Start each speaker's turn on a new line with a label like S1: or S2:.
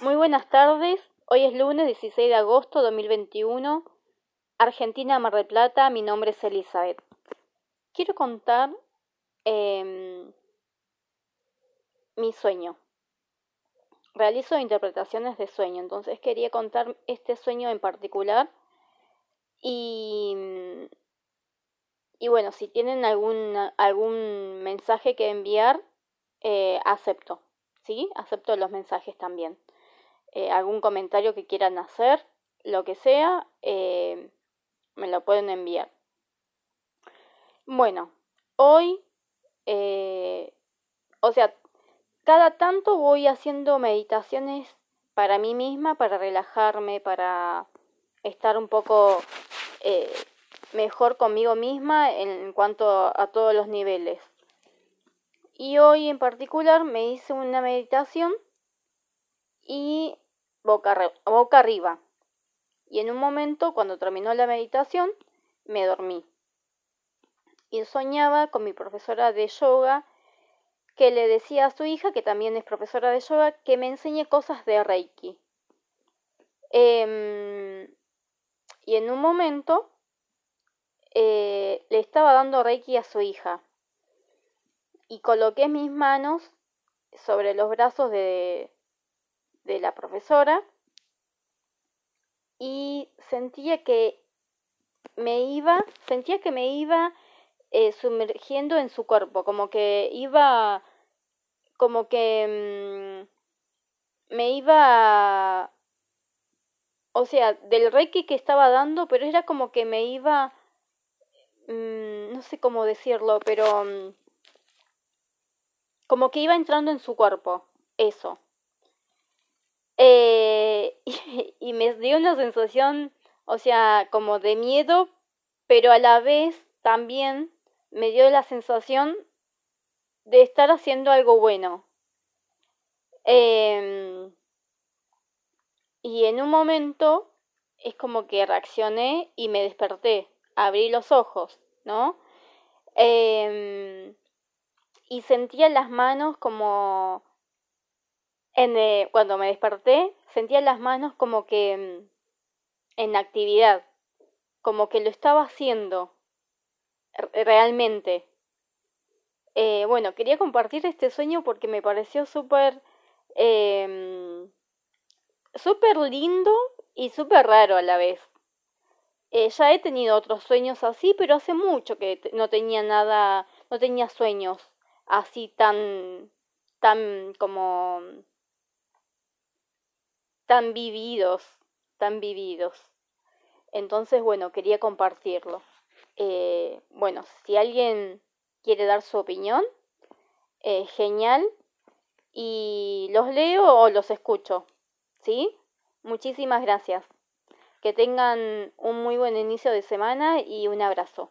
S1: Muy buenas tardes. Hoy es lunes 16 de agosto de 2021. Argentina, Mar del Plata. Mi nombre es Elizabeth. Quiero contar em, mi sueño. Realizo interpretaciones de sueño, entonces quería contar este sueño en particular. Y, y bueno, si tienen algún, algún mensaje que enviar, eh, acepto. ¿Sí? Acepto los mensajes también. Eh, algún comentario que quieran hacer, lo que sea, eh, me lo pueden enviar. Bueno, hoy, eh, o sea, cada tanto voy haciendo meditaciones para mí misma, para relajarme, para estar un poco mejor conmigo misma en cuanto a todos los niveles. Y hoy en particular me hice una meditación y boca, boca arriba. Y en un momento, cuando terminó la meditación, me dormí. Y soñaba con mi profesora de yoga que le decía a su hija, que también es profesora de yoga, que me enseñe cosas de Reiki. Em, y en un momento eh, le estaba dando Reiki a su hija. Y coloqué mis manos sobre los brazos de, de la profesora y sentía que me iba, sentía que me iba eh, sumergiendo en su cuerpo, como que iba, como que mm, me iba, o sea, del reiki que estaba dando, pero era como que me iba, mm, no sé cómo decirlo, pero mm, como que iba entrando en su cuerpo, eso. Y, me dio una sensación, o sea, como de miedo, pero a la vez también me dio la sensación de estar haciendo algo bueno. Em, y en un momento es como que reaccioné y me desperté, abrí los ojos, ¿no? Em, y sentía las manos como en, cuando me desperté, sentía las manos como que mm, en actividad, como que lo estaba haciendo realmente. Eh, bueno, quería compartir este sueño porque me pareció súper, eh, súper lindo y súper raro a la vez. Eh, ya he tenido otros sueños así, pero hace mucho que no tenía nada, no tenía sueños así tan, tan como tan vividos, tan vividos. Entonces, bueno, quería compartirlo. Eh, bueno, si alguien quiere dar su opinión, eh, genial. Y los leo o los escucho. ¿Sí? Muchísimas gracias. Que tengan un muy buen inicio de semana y un abrazo.